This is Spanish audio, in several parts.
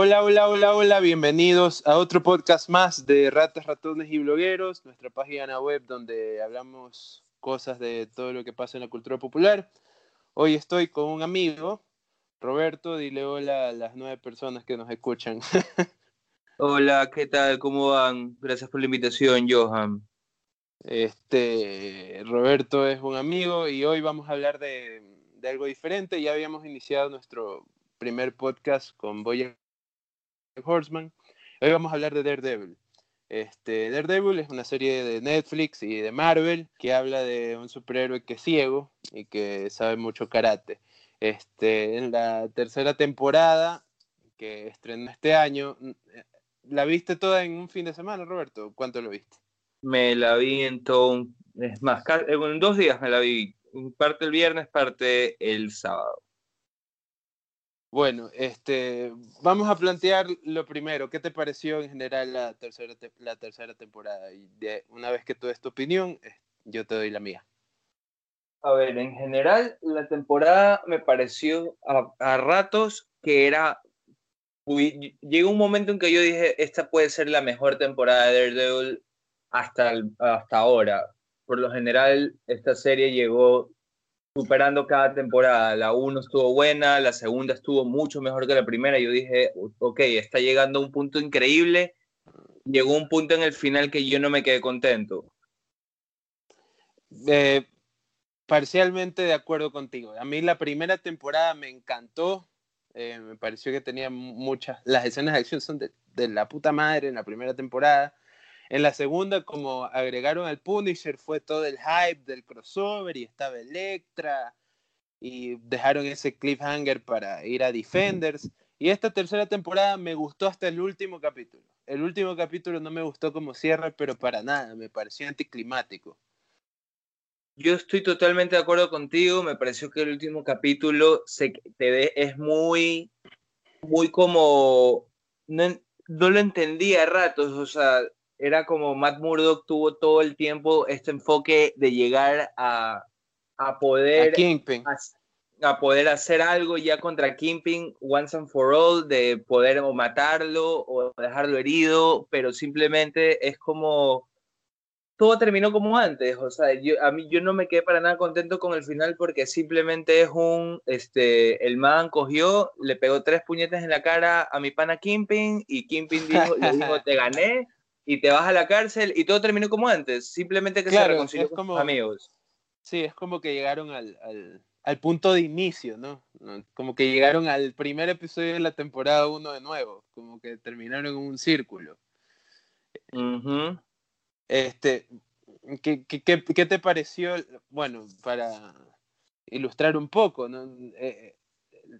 Hola, hola, hola, hola, bienvenidos a otro podcast más de Ratas, Ratones y Blogueros, nuestra página web donde hablamos cosas de todo lo que pasa en la cultura popular. Hoy estoy con un amigo, Roberto, dile hola a las nueve personas que nos escuchan. Hola, ¿qué tal? ¿Cómo van? Gracias por la invitación, Johan. Este, Roberto es un amigo y hoy vamos a hablar de, de algo diferente. Ya habíamos iniciado nuestro primer podcast con Boya Horseman. Hoy vamos a hablar de Daredevil. Este, Daredevil es una serie de Netflix y de Marvel que habla de un superhéroe que es ciego y que sabe mucho karate. Este, en la tercera temporada que estrenó este año, ¿la viste toda en un fin de semana, Roberto? ¿Cuánto lo viste? Me la vi en todo, es más, en dos días me la vi, parte el viernes, parte el sábado. Bueno, este, vamos a plantear lo primero. ¿Qué te pareció en general la tercera, la tercera temporada? Y de, una vez que tú des tu opinión, yo te doy la mía. A ver, en general, la temporada me pareció a, ratos que era. llegó un momento en que yo dije: Esta puede ser la mejor temporada de Daredevil hasta, hasta ahora. Por lo general, esta serie llegó superando cada temporada. La 1 estuvo buena, la segunda estuvo mucho mejor que la primera. Yo dije, ok, está llegando a un punto increíble. Llegó un punto en el final que yo no me quedé contento. Eh, parcialmente de acuerdo contigo. A mí la primera temporada me encantó. Eh, me pareció que tenía muchas. Las escenas de acción son de, de la puta madre en la primera temporada. En la segunda, como agregaron al Punisher, fue todo el hype del crossover y estaba Electra y dejaron ese cliffhanger para ir a Defenders. Y esta tercera temporada me gustó hasta el último capítulo. El último capítulo no me gustó como cierre, pero para nada, me pareció anticlimático. Yo estoy totalmente de acuerdo contigo, me pareció que el último capítulo se, te es muy, muy como, no, no lo entendía a ratos, o sea, era como Matt Murdock tuvo todo el tiempo este enfoque de llegar a, a poder a, poder hacer algo ya contra Kingpin once and for all, de poder o matarlo o dejarlo herido, pero simplemente es como todo terminó como antes, o sea, yo, a mí yo no me quedé para nada contento con el final porque simplemente es un, este, el man cogió, le pegó tres puñetes en la cara a mi pana Kingpin y Kingpin dijo, le dijo, te gané, y te vas a la cárcel y todo terminó como antes, simplemente que se reconcilió con sus amigos. Sí, es como que llegaron al, al, punto de inicio, ¿no? Como que llegaron al primer episodio de la temporada 1 de nuevo, como que terminaron en un círculo. Este, ¿qué, qué, qué, te pareció? Bueno, para ilustrar un poco, ¿no? Eh,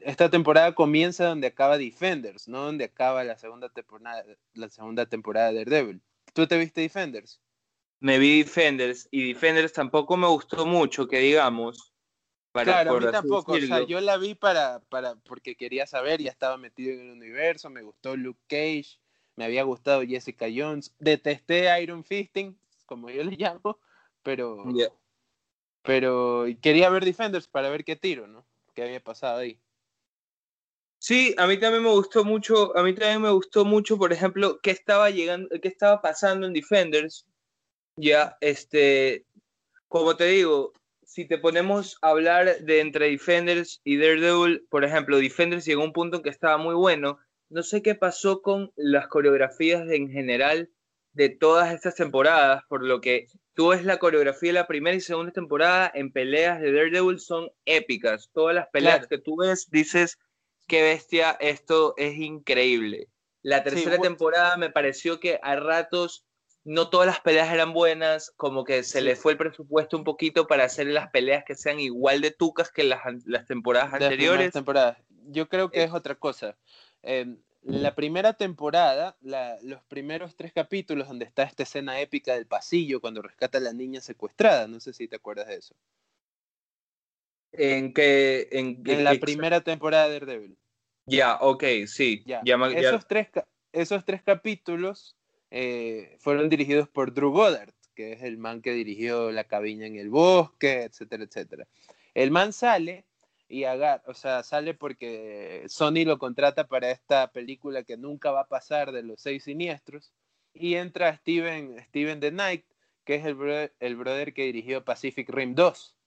esta temporada comienza donde acaba Defenders, no donde acaba la segunda temporada, la segunda temporada de Daredevil. ¿Tú te viste Defenders? Me vi Defenders y Defenders tampoco me gustó mucho, que digamos. claro, a mí tampoco. O sea, yo la vi para, para, porque quería saber, ya estaba metido en el universo, me gustó Luke Cage, me había gustado Jessica Jones, detesté Iron Fisting, como yo le llamo, pero, pero quería ver Defenders para ver qué tiro, ¿no? ¿Qué había pasado ahí? Sí, a mí también me gustó mucho, a mí también me gustó mucho, por ejemplo, qué estaba llegando, qué estaba pasando en Defenders. Ya, este, como te digo, si te ponemos a hablar de entre Defenders y Daredevil, por ejemplo, Defenders llegó a un punto en que estaba muy bueno. No sé qué pasó con las coreografías en general de todas estas temporadas, por lo que tú ves la coreografía de la primera y segunda temporada en peleas de Daredevil son épicas. Todas las peleas que tú ves dices, qué bestia, esto es increíble. La tercera temporada me pareció que a ratos no todas las peleas eran buenas, como que se le fue el presupuesto un poquito para hacer las peleas que sean igual de tucas que las, las temporadas anteriores. Temporadas. Yo creo que eh. es otra cosa. Em, la primera temporada, los primeros tres capítulos donde está esta escena épica del pasillo cuando rescata a la niña secuestrada, no sé si te acuerdas de eso. En que en, la primera temporada de Daredevil. Ya, ok, sí. Ya. esos, Tres, esos tres capítulos eh, fueron dirigidos por Drew Goddard, que es el man que dirigió La cabina en el bosque, etcétera, etcétera. El man sale y agar, o sea, sale porque Sony lo contrata para esta película que nunca va a pasar de los seis siniestros y entra Steven, Steven The Knight, que es el brother, el brother que dirigió Pacific Rim 2.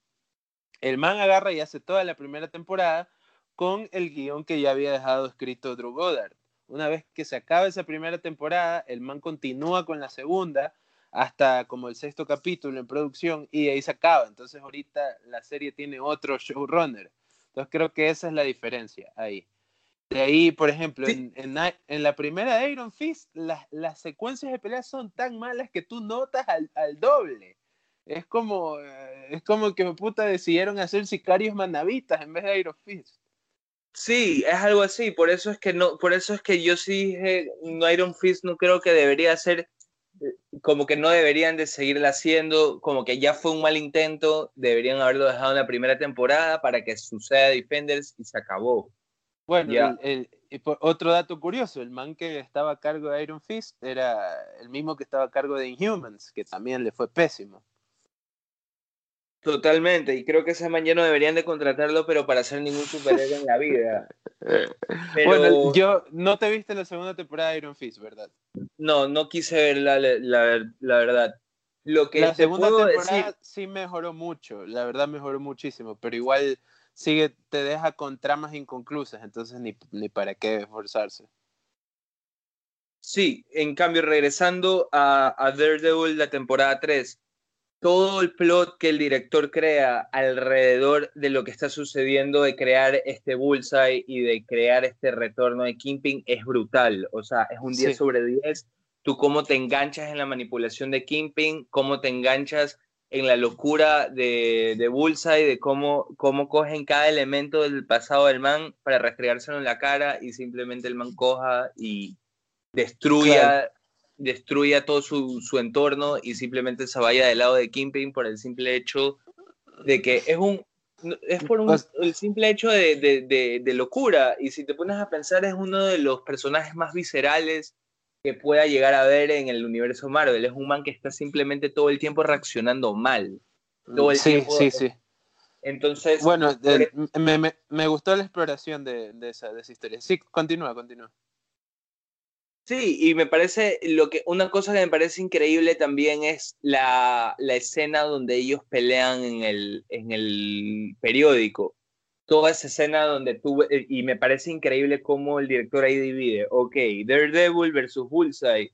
El man agarra y hace toda la primera temporada con el guion que ya había dejado escrito Drew Goddard. Una vez que se acaba esa primera temporada, el man continúa con la segunda hasta como el sexto capítulo en producción y ahí se acaba. Entonces ahorita la serie tiene otro showrunner. Entonces creo que esa es la diferencia ahí. De ahí, por ejemplo, en, en, la primera de Iron Fist, las, las secuencias de peleas son tan malas que tú notas al, al doble. Es como, eh, es como que puta decidieron hacer sicarios manavitas en vez de Iron Fist. Sí, es algo así, por eso es que no, por eso es que yo sí dije, Iron Fist no creo que debería ser como que no deberían de seguirla haciendo, como que ya fue un mal intento, deberían haberlo dejado en la primera temporada para que suceda Defenders y se acabó. Bueno, el, otro dato curioso, el man que estaba a cargo de Iron Fist era el mismo que estaba a cargo de Inhumans, que también le fue pésimo. Totalmente, y creo que ese man ya no deberían de contratarlo, pero para ser ningún superhéroe en la vida. Bueno, yo no te viste la segunda temporada de Iron Fist, ¿verdad? No, no quise ver la, la, verdad. Lo que la segunda temporada sí mejoró mucho, la verdad mejoró muchísimo, pero igual sigue, te deja con tramas inconclusas, entonces ni, ni para qué esforzarse. Sí, en cambio, regresando a, a Daredevil, la temporada 3, todo el plot que el director crea alrededor de lo que está sucediendo de crear este bullseye y de crear este retorno de Kingpin es brutal. O sea, es un 10 sobre 10. Tú cómo te enganchas en la manipulación de Kingpin, cómo te enganchas en la locura de, de Bullseye, de cómo, cómo cogen cada elemento del pasado del man para restregárselo en la cara y simplemente el man coja y destruya destruya todo su, su, entorno y simplemente se vaya del lado de Kingpin por el simple hecho de que es un es por un, pues el simple hecho de, de, de, locura. Y si te pones a pensar es uno de los personajes más viscerales que pueda llegar a ver en el universo Marvel. Es un man que está simplemente todo el tiempo reaccionando mal. Todo el sí, tiempo, sí, sí. entonces bueno me, me, me, gustó la exploración de, de, esa, de esa historia. Sí continúa continúa Sí, y me parece, lo que, una cosa que me parece increíble también es la, la escena donde ellos pelean en el, en el periódico. Toda esa escena donde tú, y me parece increíble cómo el director ahí divide, ok, Daredevil versus Bullseye,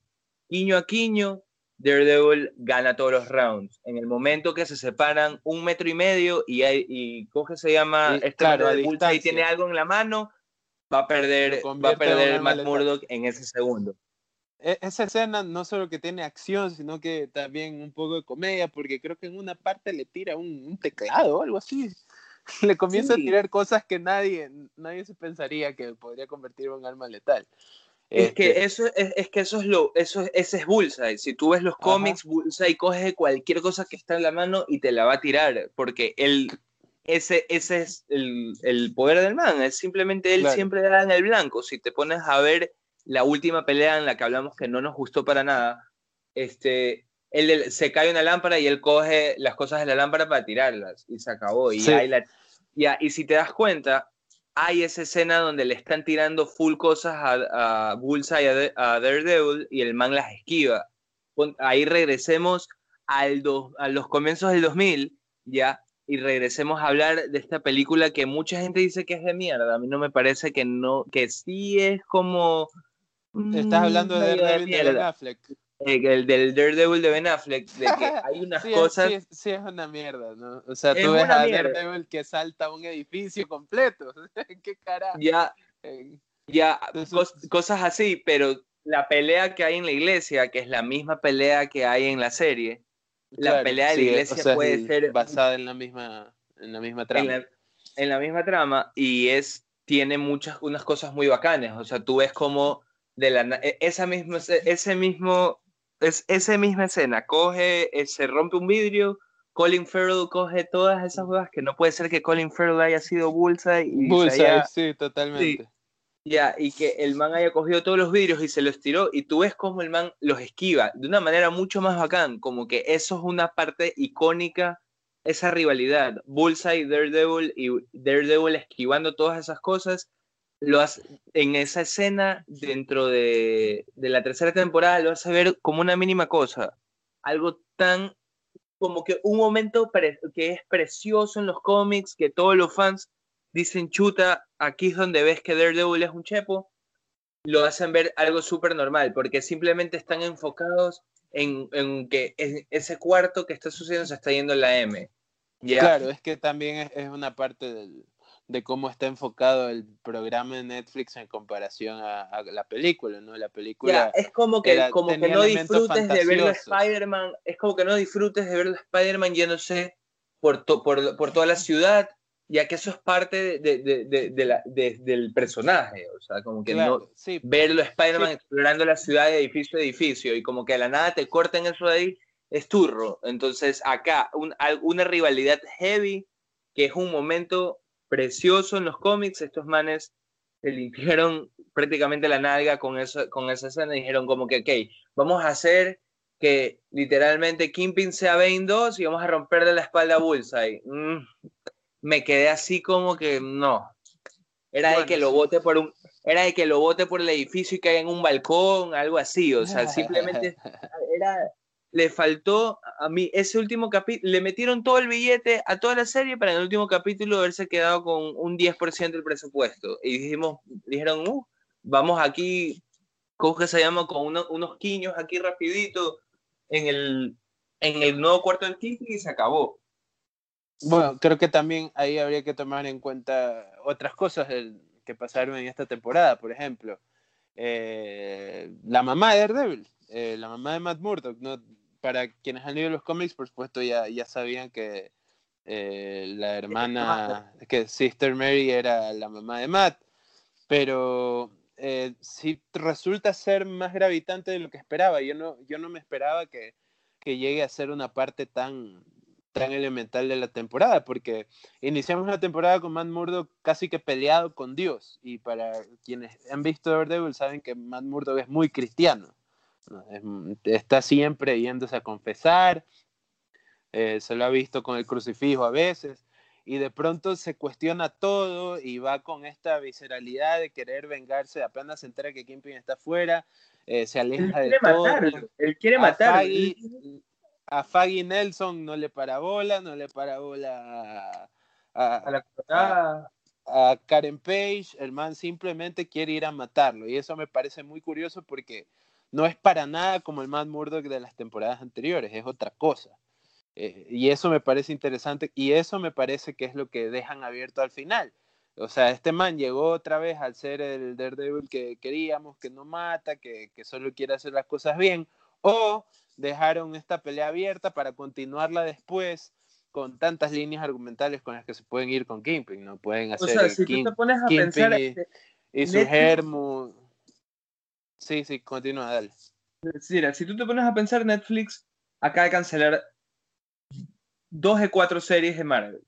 quiño a quiño, Daredevil gana todos los rounds. En el momento que se separan un metro y medio y, hay, y coge, se llama, este claro, Bullseye tiene algo en la mano, va a perder, va a perder Matt Murdock en ese segundo. E, esa escena no solo que tiene acción, sino que también un poco de comedia, porque creo que en una parte le tira un, teclado o algo así. Le comienza a tirar cosas que nadie, nadie se pensaría que podría convertir en un arma letal. Es que este eso es, es, que eso es lo, eso ese es Bullseye. Si tú ves los cómics, Bullseye coge cualquier cosa que está en la mano y te la va a tirar, porque él ese, ese es el, el, poder del man, es simplemente él siempre da en el blanco. Si te pones a ver la última pelea en la que hablamos que no nos gustó para nada, este, él, se cae una lámpara y él coge las cosas de la lámpara para tirarlas y se acabó. Y, la, y si te das cuenta, hay esa escena donde le están tirando full cosas a, a Bullseye, a, a, Daredevil, y el man las esquiva. Ahí regresemos al a los comienzos del 2000, ya, y regresemos a hablar de esta película que mucha gente dice que es de mierda. A mí no me parece que no, que sí es como. Estás hablando de Daredevil de, Ben Affleck. Eh, el del Daredevil de Ben Affleck, de que hay unas cosas. Sí, sí, es una mierda, ¿no? O sea, tú ves a Daredevil que salta un edificio completo. ¿Qué carajo? Ya, ya, cosas así, pero la pelea que hay en la iglesia, que es la misma pelea que hay en la serie, la pelea de la iglesia puede ser basada en la misma, en la misma trama. En la, misma trama y es tiene muchas unas cosas muy bacanas. O sea, tú ves como de la e, esa misma ese mismo es esa misma escena coge eh, se rompe un vidrio. Colin Farrell coge todas esas cosas que no puede ser que Colin Farrell haya sido Bullseye y Bullseye, sí, totalmente. Ya, y que el man haya cogido todos los vidrios y se los tiró, y tú ves cómo el man los esquiva de una manera mucho más bacán, como que eso es una parte icónica esa rivalidad, Bullseye, Daredevil y Daredevil esquivando todas esas cosas, lo hace, en esa escena dentro de, de la tercera temporada lo hace ver como una mínima cosa, algo tan como que un momento que es precioso en los cómics, que todos los fans dicen, chuta, aquí es donde ves que Daredevil es un chepo, lo hacen ver algo súper normal, porque simplemente están enfocados en, en, que ese cuarto que está sucediendo se está yendo en la M. Claro, es que también es, una parte del, de cómo está enfocado el programa de Netflix en comparación a, la película, ¿no? La película... es como que, como que no disfrutes de ver a Spider-Man, es como que no disfrutes de ver a Spider-Man yéndose por, por, por toda la ciudad, ya que eso es parte de, de, de, la, del personaje, o sea, como que no verlo Spider-Man explorando la ciudad de edificio a edificio y como que a la nada te corten eso de ahí, es turro. Entonces acá una rivalidad heavy, que es un momento precioso en los cómics, estos manes se limpiaron prácticamente la nalga con, eso, con esa escena y dijeron como que, ok, vamos a hacer que literalmente Kingpin sea Bane 2 y vamos a romperle la espalda a Bullseye. Mm, me quedé así como que no. Era de que lo bote por un era de que lo bote por el edificio y caiga en un balcón, algo así, o sea, simplemente era le faltó a mí ese último capítulo, le metieron todo el billete a toda la serie para en el último capítulo haberse quedado con un 10% del presupuesto. Y dijimos, dijeron, uh, vamos aquí, ¿cómo que se llama? Con unos quiños aquí rapidito en el, en el nuevo cuarto del Kiki y se acabó. Bueno, creo que también ahí habría que tomar en cuenta otras cosas que pasaron en esta temporada, por ejemplo. Eh, la mamá de Daredevil, eh, la mamá de Matt Murdock, ¿no? para quienes han leído los cómics, por supuesto, ya, ya sabían que eh, la hermana, que Sister Mary era la mamá de Matt, pero eh, sí resulta ser más gravitante de lo que esperaba. Yo no, yo no me esperaba que, que llegue a ser una parte tan, tan elemental de la temporada, porque iniciamos la temporada con Matt Murdock casi que peleado con Dios, y para quienes han visto Daredevil saben que Matt Murdock es muy cristiano. Está siempre yéndose a confesar, eh, se lo ha visto con el crucifijo a veces, y de pronto se cuestiona todo y va con esta visceralidad de querer vengarse, apenas se entera que Kingpin está afuera, eh, se aleja de todo. él quiere matar. A Faggy Nelson no le para bola, no le para bola a, a Karen Page, el man simplemente quiere ir a matarlo, y eso me parece muy curioso porque no es para nada como el Matt Murdock de las temporadas anteriores, es otra cosa. Eh, y eso me parece interesante y eso me parece que es lo que dejan abierto al final. O sea, este man llegó otra vez al ser el Daredevil que queríamos, que no mata, que, que solo quiere hacer las cosas bien, o dejaron esta pelea abierta para continuarla después con tantas líneas argumentales con las que se pueden ir con Kingpin, ¿no? Pueden hacer o sea, si tú te pones a pensar, y, y su germo Sí, sí, continúa, dale. Mira, si tú te pones a pensar, Netflix acaba de cancelar dos de cuatro series de Marvel.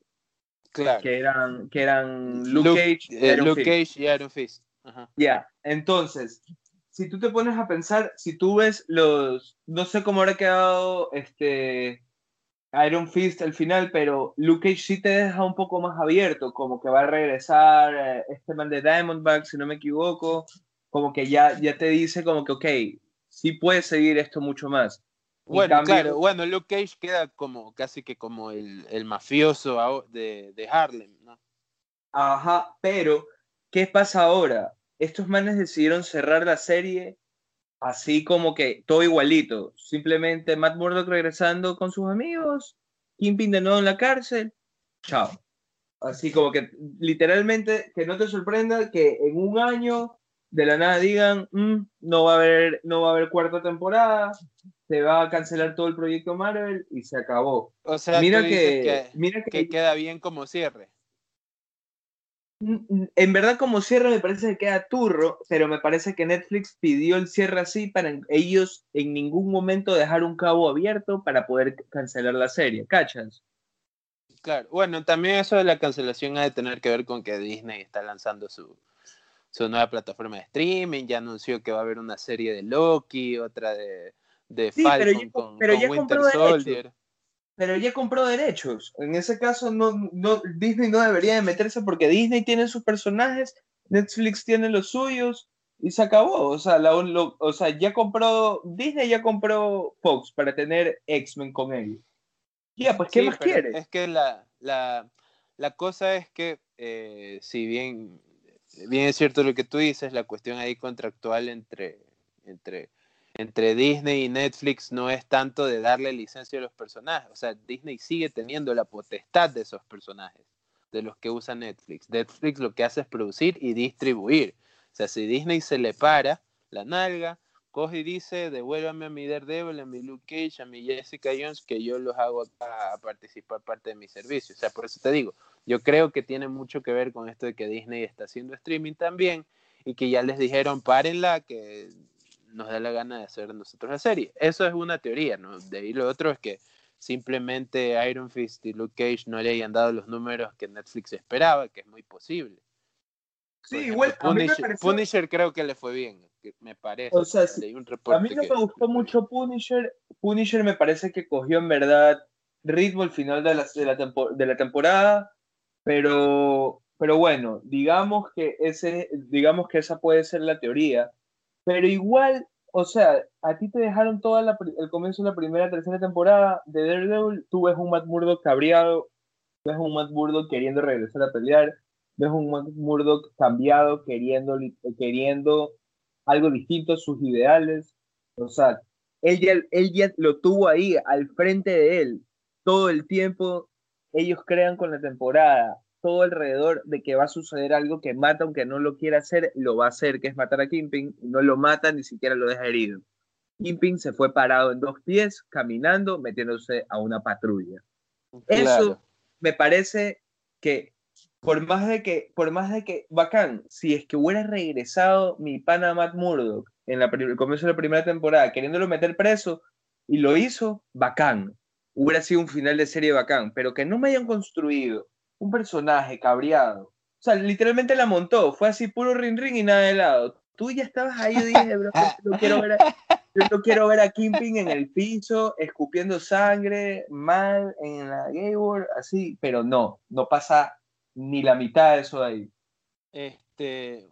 Claro. Que eran, que eran Luke, Cage, eh, Luke Cage y Iron Fist. Ya, entonces, si tú te pones a pensar, si tú ves los, no sé cómo habrá quedado este Iron Fist al final, pero Luke Cage sí te deja un poco más abierto, como que va a regresar eh, este man de Diamondback, si no me equivoco, como que ya, ya te dice como que, ok, sí puedes seguir esto mucho más. Bueno, claro, bueno, Luke Cage queda como casi que como el, el mafioso de, de, Harlem, ¿no? Ajá, pero ¿qué pasa ahora? Estos manes decidieron cerrar la serie así como que todo igualito. Simplemente Matt Murdock regresando con sus amigos, Kingpin de nuevo en la cárcel, chao. Así como que literalmente, que no te sorprenda que en un año de la nada digan, mm, no, va a haber, no va a haber cuarta temporada, se va a cancelar todo el proyecto Marvel y se acabó. O sea, mira que, mira que, queda bien como cierre. En verdad como cierre me parece que queda turro, pero me parece que Netflix pidió el cierre así para ellos en ningún momento dejar un cabo abierto para poder cancelar la serie, ¿cachas? Claro, bueno, también eso de la cancelación ha de tener que ver con que Disney está lanzando su, su nueva plataforma de streaming, ya anunció que va a haber una serie de Loki, otra de, de Falcon con, Winter Soldier. Pero ya compró derechos. En ese caso, no, no, Disney no debería de meterse porque Disney tiene sus personajes, Netflix tiene los suyos y se acabó. O sea, la, o sea ya compró, Disney ya compró Fox para tener X-Men con ellos. Ya, pues, ¿qué más quieres? Es que la, la, la cosa es que, eh, si bien, bien es cierto lo que tú dices, la cuestión ahí contractual entre, entre entre Disney y Netflix no es tanto de darle licencia a los personajes. O sea, Disney sigue teniendo la potestad de esos personajes, de los que usa Netflix. Netflix lo que hace es producir y distribuir. O sea, si Disney se le para la nalga, coge y dice, devuélvame a mi Daredevil, a mi Luke Cage, a mi Jessica Jones, que yo los hago a participar parte de mi servicio. O sea, por eso te digo, yo creo que tiene mucho que ver con esto de que Disney está haciendo streaming también y que ya les dijeron, párenla, que nos da la gana de hacer nosotros la serie. Eso es una teoría, ¿no? De ahí lo otro es que simplemente Iron Fist y Luke Cage no le hayan dado los números que Netflix esperaba, que es muy posible. Sí, igual Punisher, creo que le fue bien, me parece. O sea, a mí no me gustó mucho Punisher. Punisher me parece que cogió en verdad ritmo al final de la, de la, de la temporada, pero, pero bueno, digamos que, ese, digamos que esa puede ser la teoría pero igual, o sea, a ti te dejaron todo el comienzo de la primera, tercera temporada de Daredevil, tú ves un Matt Murdock cabreado, ves un Matt Murdock queriendo regresar a pelear, ves un Matt Murdock cambiado, queriendo, queriendo algo distinto, sus ideales. O sea, él ya, él ya lo tuvo ahí, al frente de él, todo el tiempo. Ellos crean con la temporada todo alrededor de que va a suceder algo que mata, aunque no lo quiera hacer, lo va a hacer, que es matar a Kingpin, no lo mata, ni siquiera lo deja herido. Kingpin se fue parado en dos pies, caminando, metiéndose a una patrulla. Eso me parece que por más de que, por más de que, bacán, si es que hubiera regresado mi pana Matt Murdock en la, el comienzo de la primera temporada, queriéndolo meter preso, y lo hizo, bacán. Hubiera sido un final de serie bacán, pero que no me hayan construido un personaje cabreado. O sea, literalmente la montó. Fue así, puro ring ring y nada de lado. Tú ya estabas ahí, yo dije, bro, yo quiero ver a, yo quiero ver a Kimping en el piso, escupiendo sangre, mal, en la gay world, así. Pero no, no pasa ni la mitad de eso de ahí. Este,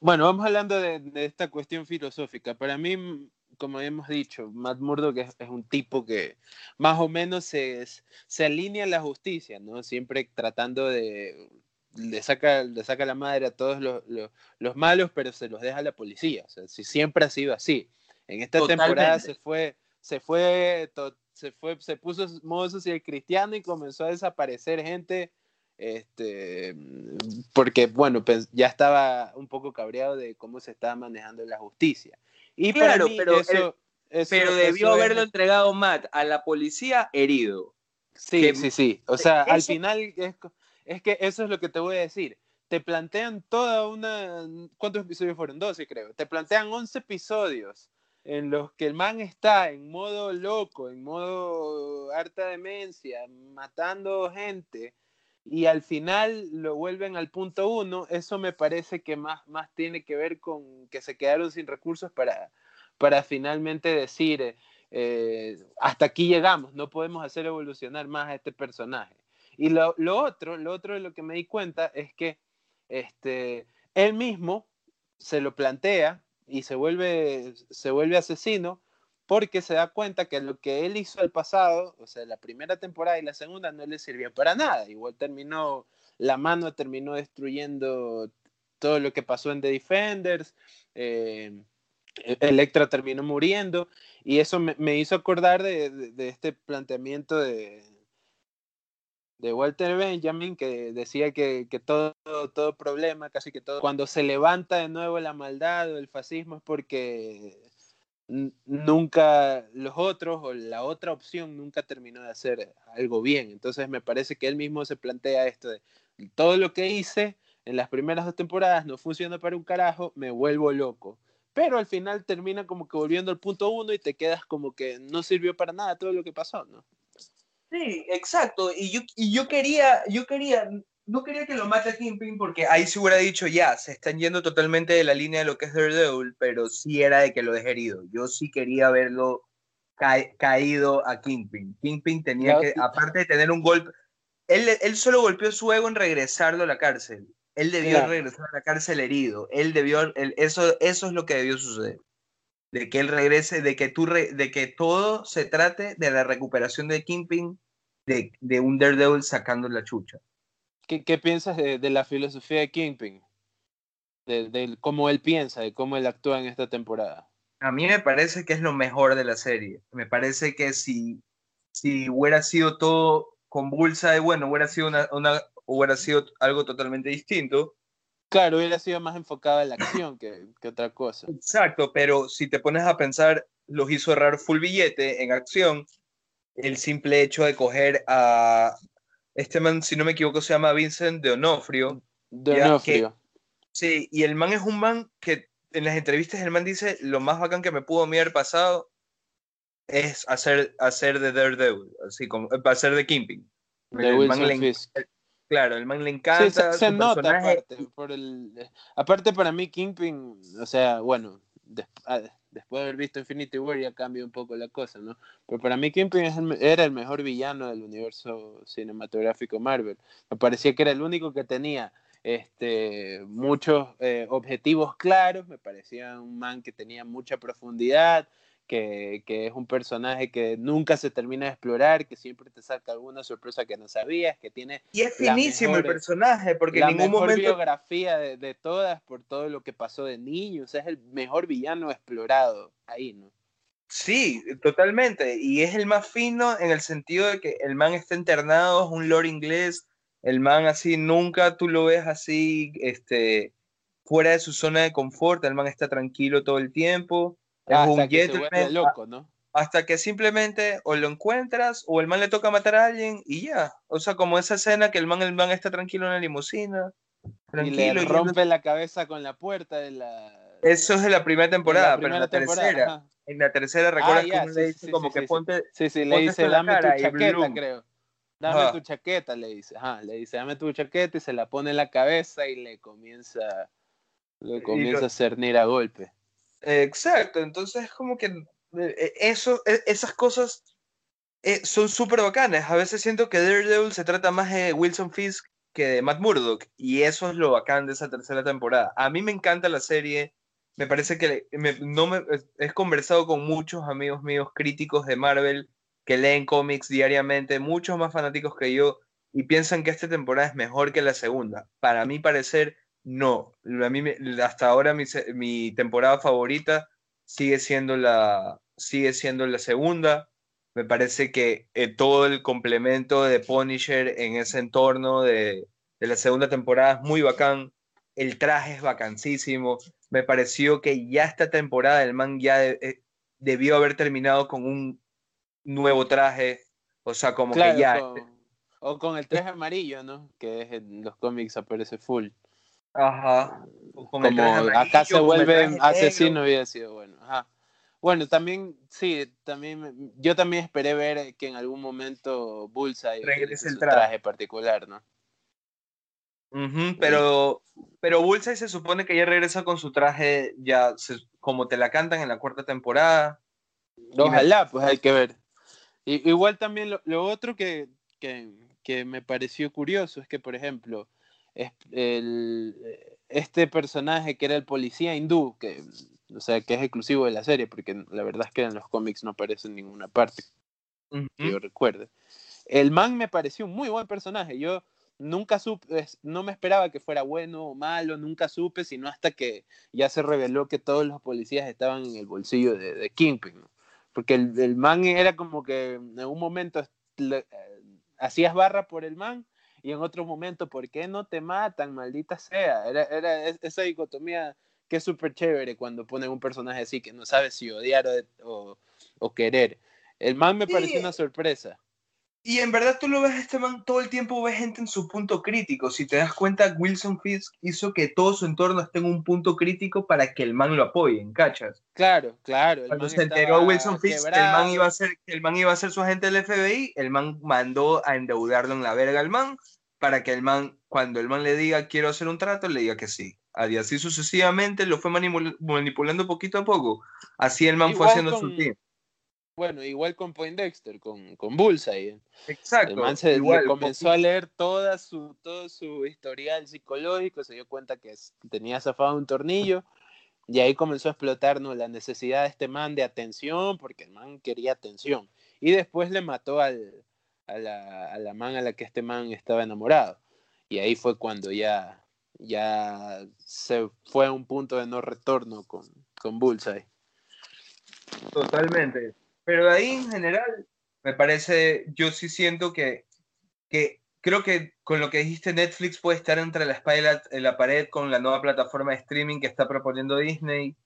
bueno, vamos hablando de esta cuestión filosófica. Para mí, como hemos dicho, Matt Murdock es, es, un tipo que más o menos se, se alinea a la justicia, ¿no? Siempre tratando de, le saca, le saca la madre a todos los, los, malos, pero se los deja a la policía. O sea, si siempre ha sido así. En esta temporada se fue, se fue, se fue, se puso modo social cristiano y comenzó a desaparecer gente este, porque bueno, pues ya estaba un poco cabreado de cómo se estaba manejando la justicia. Y claro, pero, eso, pero debió haberlo entregado Matt a la policía herido. Sí, sí, sí. O sea, al final es, es, que eso es lo que te voy a decir. Te plantean toda una... ¿Cuántos episodios fueron? 12 creo. Te plantean 11 episodios en los que el man está en modo loco, en modo harta demencia, matando gente y al final lo vuelven al punto uno, eso me parece que más, más tiene que ver con que se quedaron sin recursos para, para finalmente decir, eh, hasta aquí llegamos, no podemos hacer evolucionar más a este personaje. Y lo, lo, otro, lo otro de lo que me di cuenta es que este, él mismo se lo plantea y se vuelve, se vuelve asesino porque se da cuenta que lo que él hizo al pasado, o sea, la primera temporada y la segunda, no le sirvió para nada. Igual terminó, la mano terminó destruyendo todo lo que pasó en The Defenders, eh, Electra terminó muriendo, y eso me, hizo acordar de, este planteamiento de, de Walter Benjamin, que decía que, que, todo, todo problema, casi que todo, cuando se levanta de nuevo la maldad o el fascismo es porque nunca los otros o la otra opción nunca terminó de hacer algo bien. Entonces me parece que él mismo se plantea esto de todo lo que hice en las primeras dos temporadas no funciona para un carajo, me vuelvo loco. Pero al final termina como que volviendo al punto uno y te quedas como que no sirvió para nada todo lo que pasó, ¿no? Sí, exacto. Y yo, y yo quería, yo quería, no quería que lo mate a Kingpin porque ahí se hubiera dicho ya, se están yendo totalmente de la línea de lo que es Daredevil, pero sí era de que lo deje herido. Yo sí quería verlo caído a Kingpin. Kingpin tenía que, aparte de tener un golpe, él, él solo golpeó su ego en regresarlo a la cárcel. Él debió regresar a la cárcel herido. Él debió, eso, eso es lo que debió suceder. De que él regrese, de que, tú de que todo se trate de la recuperación de Kingpin, de, de un Daredevil sacando la chucha. ¿Qué, qué piensas de, de, la filosofía de Kingpin? De, de, cómo él piensa, de cómo él actúa en esta temporada. A mí me parece que es lo mejor de la serie. Me parece que si, si hubiera sido todo con Bulsa, bueno, hubiera sido una, una, hubiera sido algo totalmente distinto. Claro, hubiera sido más enfocada en la acción que, que, otra cosa. Exacto, pero si te pones a pensar, los hizo errar full billete en acción. El simple hecho de coger a este man, si no me equivoco, se llama Vincent de Onofrio. De Onofrio. sí, y el man es un man que en las entrevistas el man dice, lo más bacán que me pudo haber pasado es hacer, hacer de Daredevil, así como, hacer de Kingpin. De Wilson Claro, el man le encanta. se, nota aparte, por el, aparte para mí Kingpin, o sea, bueno, ah, después de haber visto Infinity War ya cambia un poco la cosa, ¿no? Pero para mí Kingpin era el mejor villano del universo cinematográfico Marvel. Me parecía que era el único que tenía este, muchos eh, objetivos claros, me parecía un man que tenía mucha profundidad, que, que, es un personaje que nunca se termina de explorar, que siempre te saca alguna sorpresa que no sabías, que tiene... Y es finísimo el personaje, porque en ningún mejor momento... biografía de, de, todas, por todo lo que pasó de niño, o sea, es el mejor villano explorado ahí, ¿no? Sí, totalmente, y es el más fino en el sentido de que el man está internado, es un lord inglés, el man así, nunca tú lo ves así, este, fuera de su zona de confort, el man está tranquilo todo el tiempo hasta que se loco, ¿no? Hasta que simplemente o lo encuentras o el man le toca matar a alguien y ya. O sea, como esa escena que el man, el man está tranquilo en la limusina. Tranquilo, y le rompe la cabeza con la puerta de la... Eso es de la primera temporada, pero en la tercera, en la tercera, ¿recuerdas ah, le dice como que ponte... Sí, sí, le dice, dame tu chaqueta, creo. Dame tu chaqueta, le dice. Ajá, le dice, dame tu chaqueta y se la pone en la cabeza y le comienza, le comienza a cernir a golpe. Exacto, entonces es como que eh, eso, e, esas cosas eh, son súper bacanas. A veces siento que Daredevil se trata más de Wilson Fisk que de Matt Murdock, y eso es lo bacán de esa tercera temporada. A mí me encanta la serie, me parece que no me, he conversado con muchos amigos míos críticos de Marvel que leen cómics diariamente, muchos más fanáticos que yo, y piensan que esta temporada es mejor que la segunda. Para mí parecer, no, a mí hasta ahora mi, temporada favorita sigue siendo la, sigue siendo la segunda. Me parece que eh, todo el complemento de Punisher en ese entorno de, la segunda temporada es muy bacán. El traje es vacancísimo. Me pareció que ya esta temporada el man ya eh, debió haber terminado con un nuevo traje. O sea, como que ya. o con el traje amarillo, ¿no? Que en los cómics aparece full. Ajá. Como acá se vuelve asesino había sido bueno. Ajá. Bueno, también, sí, también, yo también esperé ver que en algún momento Bullseye regrese el traje. particular, ¿no? pero, pero Bullseye se supone que ya regresa con su traje, ya como te la cantan en la cuarta temporada. Ojalá, pues hay que ver. Y, igual también lo, otro que, que, que, me pareció curioso es que, por ejemplo, el, este personaje que era el policía hindú, que, o sea, que es exclusivo de la serie, porque la verdad es que en los cómics no aparece en ninguna parte, que yo recuerde. El man me pareció un muy buen personaje. Yo nunca supe, no me esperaba que fuera bueno o malo, nunca supe, sino hasta que ya se reveló que todos los policías estaban en el bolsillo de, de Kingpin. Porque el, el, man era como que en un momento eh, hacías barra por el man y en otro momento, ¿por qué no te matan, maldita sea? Era, era esa dicotomía que es súper chévere cuando ponen un personaje así que no sabe si odiar o, o, querer. El man me pareció una sorpresa. Y en verdad tú lo ves, este man todo el tiempo ves gente en su punto crítico. Si te das cuenta, Wilson Fisk hizo que todo su entorno esté en un punto crítico para que el man lo apoye, ¿cachas? Claro, claro. Cuando se enteró Wilson Fisk que el man, iba a ser, el man iba a ser su agente del FBI, el man mandó a endeudarlo en la verga al man para que el man, cuando el man le diga quiero hacer un trato, le diga que sí. Y así sucesivamente lo fue manipulando poquito a poco. Así el man fue haciendo su tiempo. bueno, igual con Poindexter, con, con Bullseye. Exacto. El se comenzó a leer toda su, todo su historial psicológico, se dio cuenta que tenía zafado un tornillo, y ahí comenzó a explotarnos la necesidad de este man de atención, porque el man quería atención. Y después le mató al, a, la, a la man a la que este man estaba enamorado. Y ahí fue cuando ya, ya se fue a un punto de no retorno con, con Bullseye. Totalmente. Pero ahí en general, me parece, yo sí siento que, que creo que con lo que dijiste, Netflix puede estar entre la espalda y la, pared con la nueva plataforma de streaming que está proponiendo Disney.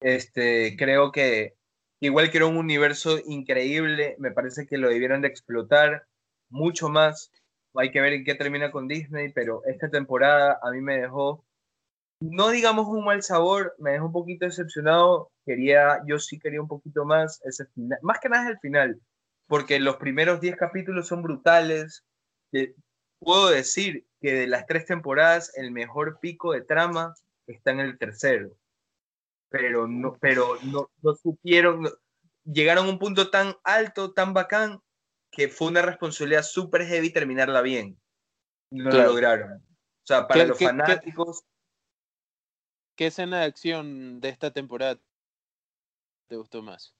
Este, creo que igual que era un universo increíble, me parece que lo debieron de explotar mucho más. Hay que ver en qué termina con Disney, pero esta temporada a mí me dejó, no digamos un mal sabor, me dejó un poquito decepcionado quería, yo sí quería un poquito más ese final, más que nada es el final, porque los primeros 10 capítulos son brutales. puedo decir que de las tres temporadas, el mejor pico de trama está en el tercero. Pero no, pero no, no supieron, llegaron a un punto tan alto, tan bacán, que fue una responsabilidad súper heavy terminarla bien. No lo lograron. O sea, para los fanáticos. ¿Qué escena de acción de esta temporada te gustó más?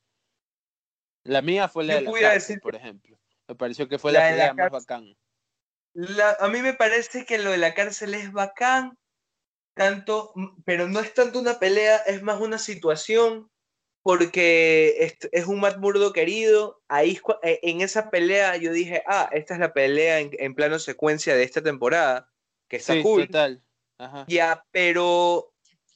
La mía fue la de la cárcel, por ejemplo. Me pareció que fue la, más bacán. a mí me parece que lo de la cárcel es bacán, tanto, pero no es tanto una pelea, es más una situación, porque es, es un Matt Murdo querido. Ahí e, en esa pelea yo dije, ah, esta es la pelea en, plano secuencia de esta temporada, que está cool. Total. Ya, pero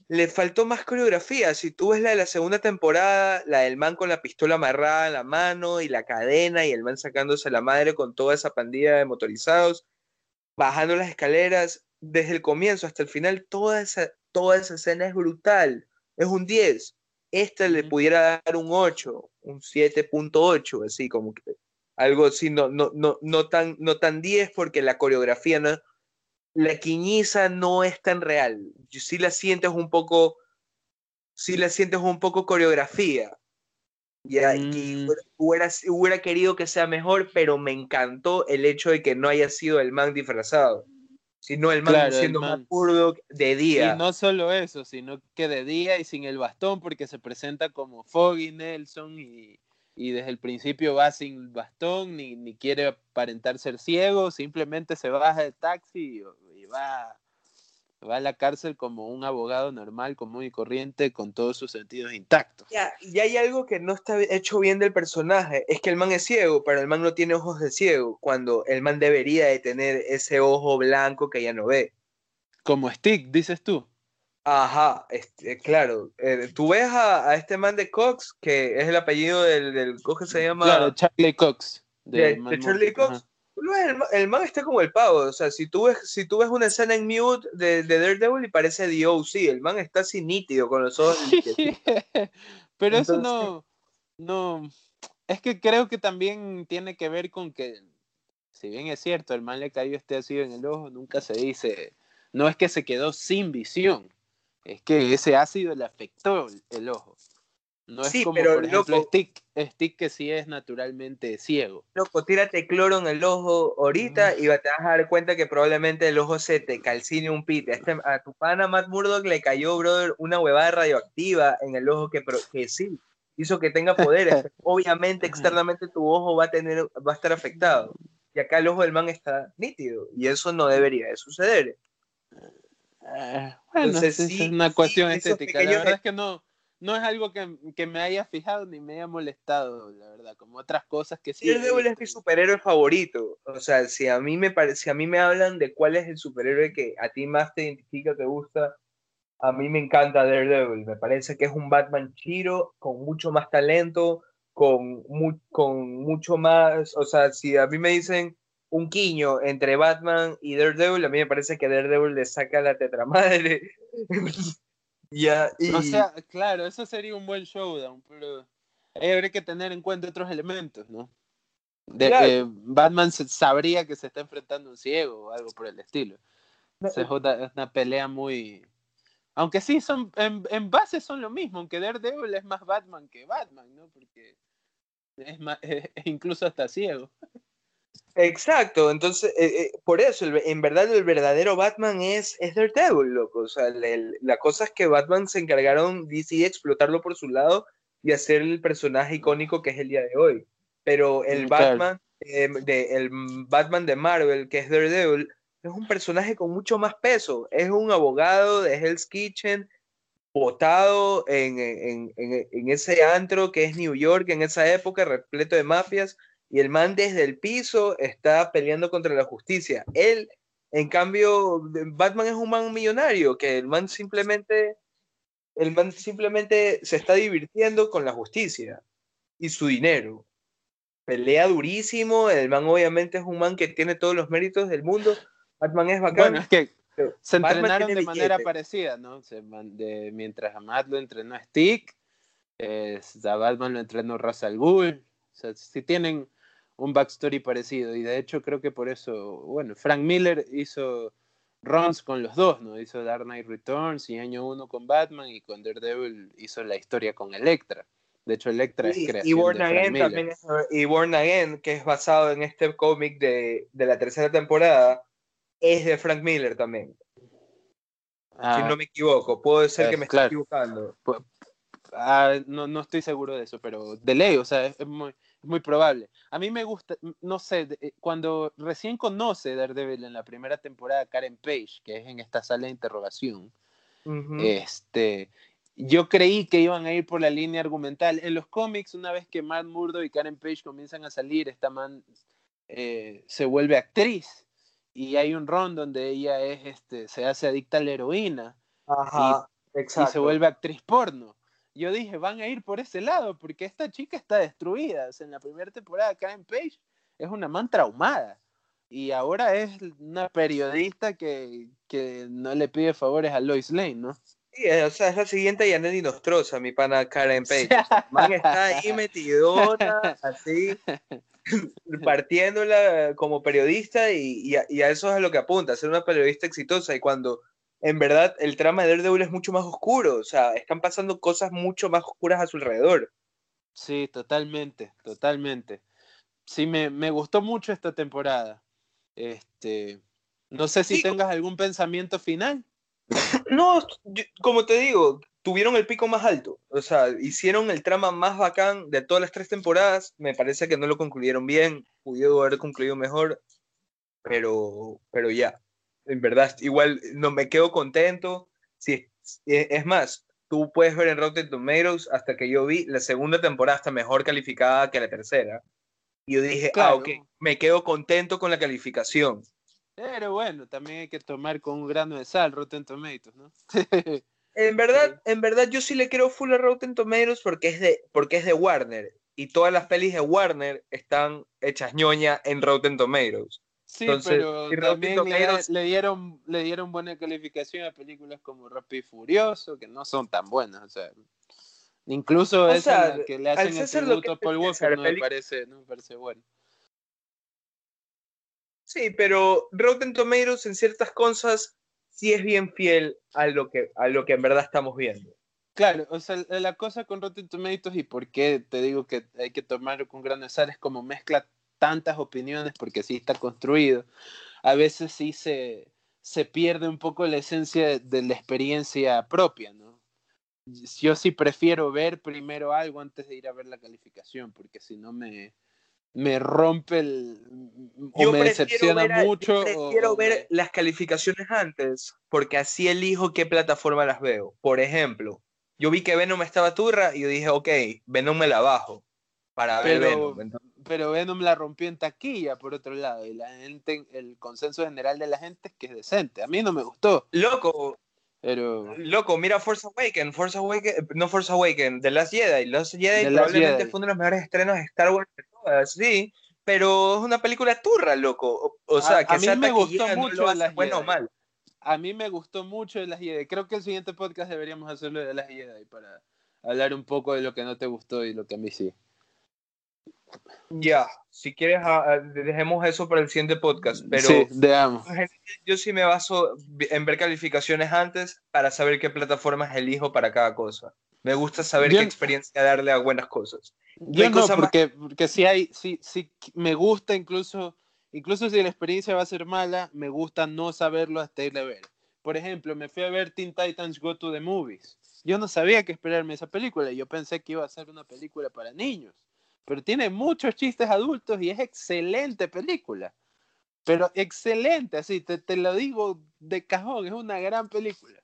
le faltó más coreografía. Si tú ves la de la segunda temporada, la del man con la pistola amarrada en la mano y la cadena y el man sacándose la madre con toda esa pandilla de motorizados, bajando las escaleras, desde el comienzo hasta el final, toda esa, toda esa escena es brutal. Es un 10. Esta le pudiera dar un 8, un 7.8, así como que algo así, no, no, no, no, tan, no tan 10 porque la coreografía no, la quiñiza no es tan real. Si la sientes un poco, si la sientes un poco coreografía. Ya, y mm. hubiera, hubiera, querido que sea mejor, pero me encantó el hecho de que no haya sido el man disfrazado, sino el man siendo más puro de día. Y no solo eso, sino que de día y sin el bastón, porque se presenta como Foggy Nelson y, y desde el principio va sin bastón, ni, ni quiere aparentar ser ciego, simplemente se baja del taxi y, va, va a la cárcel como un abogado normal, común y corriente, con todos sus sentidos intactos. Ya, y hay algo que no está hecho bien del personaje, es que el man es ciego, pero el man no tiene ojos de ciego, cuando el man debería de tener ese ojo blanco que ya no ve. Como Stick, dices tú. Ajá, este, claro. Eh, tú ves a, este man de Cox, que es el apellido del, del que se llama. Claro, Charlie Cox. De, Charlie Cox. El, man está como el pavo. O sea, si tú ves, si tú ves una escena en mute de, de Daredevil y parece The OC, el man está así nítido con los ojos. Pero eso no. No. Es que creo que también tiene que ver con que, si bien es cierto, el man le cayó este ácido en el ojo, nunca se dice. No es que se quedó sin visión es que ese ácido le afectó el ojo. No es como, por ejemplo, Stick, Stick que sí es naturalmente ciego. Loco, tírate cloro en el ojo ahorita y te vas a dar cuenta que probablemente el ojo se te calcine un pite. Este, a tu pana Matt Murdock le cayó, brother, una huevada radioactiva en el ojo que, que sí hizo que tenga poderes. Obviamente, externamente tu ojo va a, tener, va a estar afectado. Y acá el ojo del man está nítido. Y eso no debería de suceder. Eh, bueno, es una cuestión estética. La verdad es que no, no es algo que, me haya fijado ni me haya molestado, la verdad, como otras cosas que sí. Daredevil es mi superhéroe favorito. O sea, si a mí me parece, a mí me hablan de cuál es el superhéroe que a ti más te identifica, te gusta, a mí me encanta Daredevil. Me parece que es un Batman chiro, con mucho más talento, con, con mucho más, o sea, si a mí me dicen un quiño entre Batman y Daredevil, a mí me parece que Daredevil le saca la tetramadre. ya, O sea, claro, eso sería un buen showdown, pero habría que tener en cuenta otros elementos, ¿no? De que Batman sabría que se está enfrentando a un ciego o algo por el estilo. es una pelea muy. Aunque sí, son en, en, base son lo mismo, aunque Daredevil es más Batman que Batman, ¿no? Porque es, más, incluso hasta ciego. Exacto, entonces, eh, eh, por eso, en verdad el verdadero Batman es, es Daredevil, loco. O sea, la cosa es que Batman se encargaron DC de explotarlo por su lado y hacer el personaje icónico que es el día de hoy. Pero el mm, Batman, em, de, el Batman de Marvel, que es Daredevil, es un personaje con mucho más peso. Es un abogado de Hell's Kitchen, votado en, en, en, ese antro que es New York en esa época, repleto de mafias, y el man desde el piso está peleando contra la justicia. Él, en cambio, Batman es un man millonario, que el man simplemente, el man simplemente se está divirtiendo con la justicia y su dinero. Pelea durísimo, el man obviamente es un man que tiene todos los méritos del mundo. Batman es bacán. Bueno, es que se entrenaron de manera parecida, ¿no? de, mientras a Matt lo entrenó a Stick, eh, a Batman lo entrenó Ra's al Ghul. O sea, si tienen un backstory parecido. Y de hecho creo que por eso, bueno, Frank Miller hizo runs con los dos, ¿no? Hizo Dark Knight Returns y año uno con Batman y con Daredevil hizo la historia con Electra. De hecho, Electra es creación y Born Again también y Born Again, que es basado en este cómic de, de la tercera temporada, es de Frank Miller también. si ah. no me equivoco, puede ser que me esté equivocando. Ah, no, no estoy seguro de eso, pero de ley, o sea, es, muy, muy probable. A mí me gusta, no sé, eh, cuando recién conoce Daredevil en la primera temporada Karen Page, que es en esta sala de interrogación, este, yo creí que iban a ir por la línea argumental. En los cómics, una vez que Matt Murdo y Karen Page comienzan a salir, esta man eh, se vuelve actriz y hay un ron donde ella es, este, se hace adicta a la heroína y, se vuelve actriz porno. Yo dije, van a ir por ese lado, porque esta chica está destruida. en la primera temporada, Karen Page es una man traumada. Y ahora es una periodista que, que no le pide favores a Lois Lane, ¿no? Sí, eh, o sea, es la siguiente Yanet Nostrosa, mi pana Karen Page. man está ahí metidona, así, partiéndola como periodista y, a, eso es a lo que apunta, ser una periodista exitosa y cuando en verdad el trama de Daredevil es mucho más oscuro, o sea, están pasando cosas mucho más oscuras a su alrededor. Sí, totalmente, totalmente. Sí, me, me gustó mucho esta temporada. Este, no sé si tengas algún pensamiento final. No, como te digo, tuvieron el pico más alto. O sea, hicieron el trama más bacán de todas las tres temporadas. Me parece que no lo concluyeron bien. Pudieron haber concluido mejor. Pero, pero ya. En verdad, igual no me quedo contento. Sí, es más, tú puedes ver en Rotten Tomatoes hasta que yo vi la segunda temporada está mejor calificada que la tercera. Y yo dije, ah, ok, me quedo contento con la calificación. Pero bueno, también hay que tomar con un grano de sal Rotten Tomatoes, ¿no? En verdad, en verdad yo sí le quiero full a Rotten Tomatoes porque es de, porque es de Warner. Y todas las pelis de Warner están hechas ñoña en Rotten Tomatoes. Sí, pero también le, dieron, le dieron buena calificación a películas como Rápido y Furioso, que no son tan buenas. O sea, incluso esa que le hacen el tributo a Paul Walker no me, parece, no me parece bueno. Sí, pero Rotten Tomatoes en ciertas cosas sí es bien fiel a lo que, a lo que en verdad estamos viendo. Claro, o sea, la cosa con Rotten Tomatoes y por qué te digo que hay que tomarlo con grandes sal es como mezcla tantas opiniones porque sí está construido. A veces sí se, se pierde un poco la esencia de la experiencia propia, ¿no? Yo sí prefiero ver primero algo antes de ir a ver la calificación, porque si no me, me rompe el o me decepciona mucho. Yo prefiero ver las calificaciones antes, porque así elijo qué plataforma las veo. Por ejemplo, yo vi que Venom estaba turra y yo dije, ok, Venom me la bajo para ver Venom. Pero Venom la rompió en taquilla, por otro lado, y la gente, el consenso general de la gente es que es decente. A mí no me gustó. Loco, pero... Loco, mira Force Awakens, Force Awakens, no Force Awakens, The Last Jedi. The Last Jedi probablemente fue uno de los mejores estrenos de Star Wars de todas, sí, pero es una película turra, loco. O, sea, que a, mí me gustó mucho no bueno o mal. A mí me gustó mucho de las Jedi. Creo que el siguiente podcast deberíamos hacerlo de las Jedi para hablar un poco de lo que no te gustó y lo que a mí sí. Ya, si quieres, ah, ah, dejemos eso para el siguiente podcast. Pero sí, yo sí me baso en ver calificaciones antes para saber qué plataformas elijo para cada cosa. Me gusta saber qué experiencia darle a buenas cosas. Yo no, porque, porque si hay, sí, sí, me gusta incluso, incluso si la experiencia va a ser mala, me gusta no saberlo hasta ir a ver. Por ejemplo, me fui a ver Teen Titans Go to the Movies. Yo no sabía qué esperarme esa película. Yo pensé que iba a ser una película para niños. Pero tiene muchos chistes adultos y es excelente película. Pero excelente, así, te, te lo digo de cajón, es una gran película.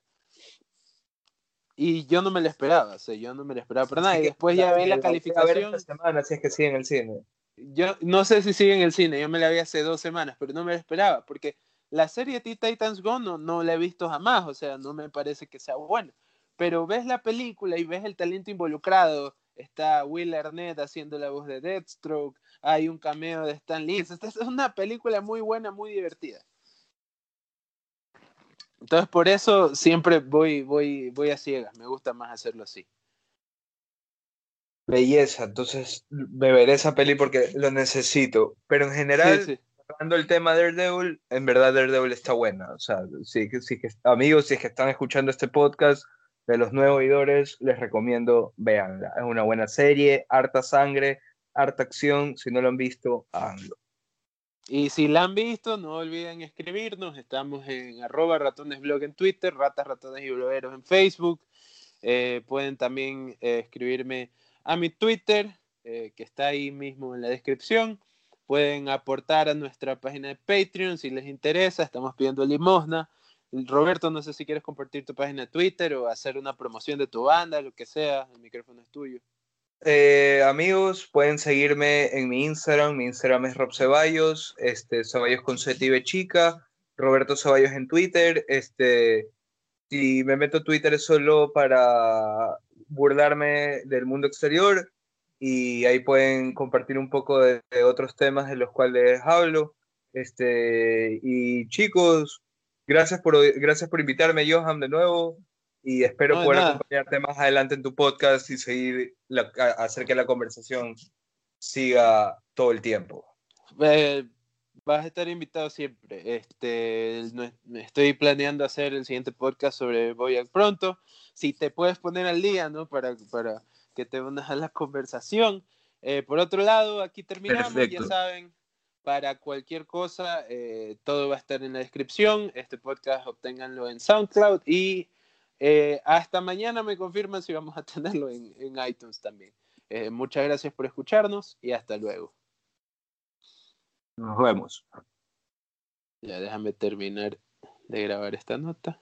Y yo no me lo esperaba, o sea, yo no me lo esperaba para nada. Y después ya vi la calificación. Esta semana, si es que sigue en el cine. Yo no sé si sigue en el cine, yo me la vi hace dos semanas, pero no me lo esperaba, porque la serie Teen Titans Go no, no la he visto jamás, o sea, no me parece que sea buena. Pero ves la película y ves el talento involucrado. Está Will Arnett haciendo la voz de Deathstroke, hay un cameo de Stan Lee. Esta es una película muy buena, muy divertida. Entonces por eso siempre voy, voy, voy a ciegas, me gusta más hacerlo así. Belleza, entonces me veré esa peli porque lo necesito. Pero en general, hablando del tema de Daredevil, en verdad Daredevil está buena. O sea, si, si, amigos, si es que están escuchando este podcast de los nuevos oidores, les recomiendo veanla. Es una buena serie, harta sangre, harta acción. Si no lo han visto, háganlo. Y si la han visto, no olviden escribirnos. Estamos en arroba ratonesblog en Twitter, ratas, ratones y blogueros en Facebook. Eh, pueden también eh, escribirme a mi Twitter, eh, que está ahí mismo en la descripción. Pueden aportar a nuestra página de Patreon si les interesa. Estamos pidiendo limosna. Roberto, no sé si quieres compartir tu página de Twitter o hacer una promoción de tu banda, lo que sea. El micrófono es tuyo. Eh, amigos, pueden seguirme en mi Instagram. Mi Instagram es Rob Ceballos, este, Ceballos con Z chica, Roberto Ceballos en Twitter. Este, si me meto a Twitter solo para burlarme del mundo exterior y ahí pueden compartir un poco de, otros temas de los cuales hablo. Este, y chicos, gracias por, gracias por invitarme, Johan, de nuevo y espero poder acompañarte más adelante en tu podcast y seguir hacer que la conversación siga todo el tiempo. Eh, vas a estar invitado siempre. Este, estoy planeando hacer el siguiente podcast sobre Boyac pronto. Si te puedes poner al día, ¿no? Para, para que te unas a la conversación. Eh, por otro lado, aquí terminamos, ya saben, para cualquier cosa, eh, todo va a estar en la descripción. Este podcast obténganlo en SoundCloud y eh, hasta mañana me confirman si vamos a tenerlo en, iTunes también. Eh, muchas gracias por escucharnos y hasta luego. Nos vemos. Ya déjame terminar de grabar esta nota.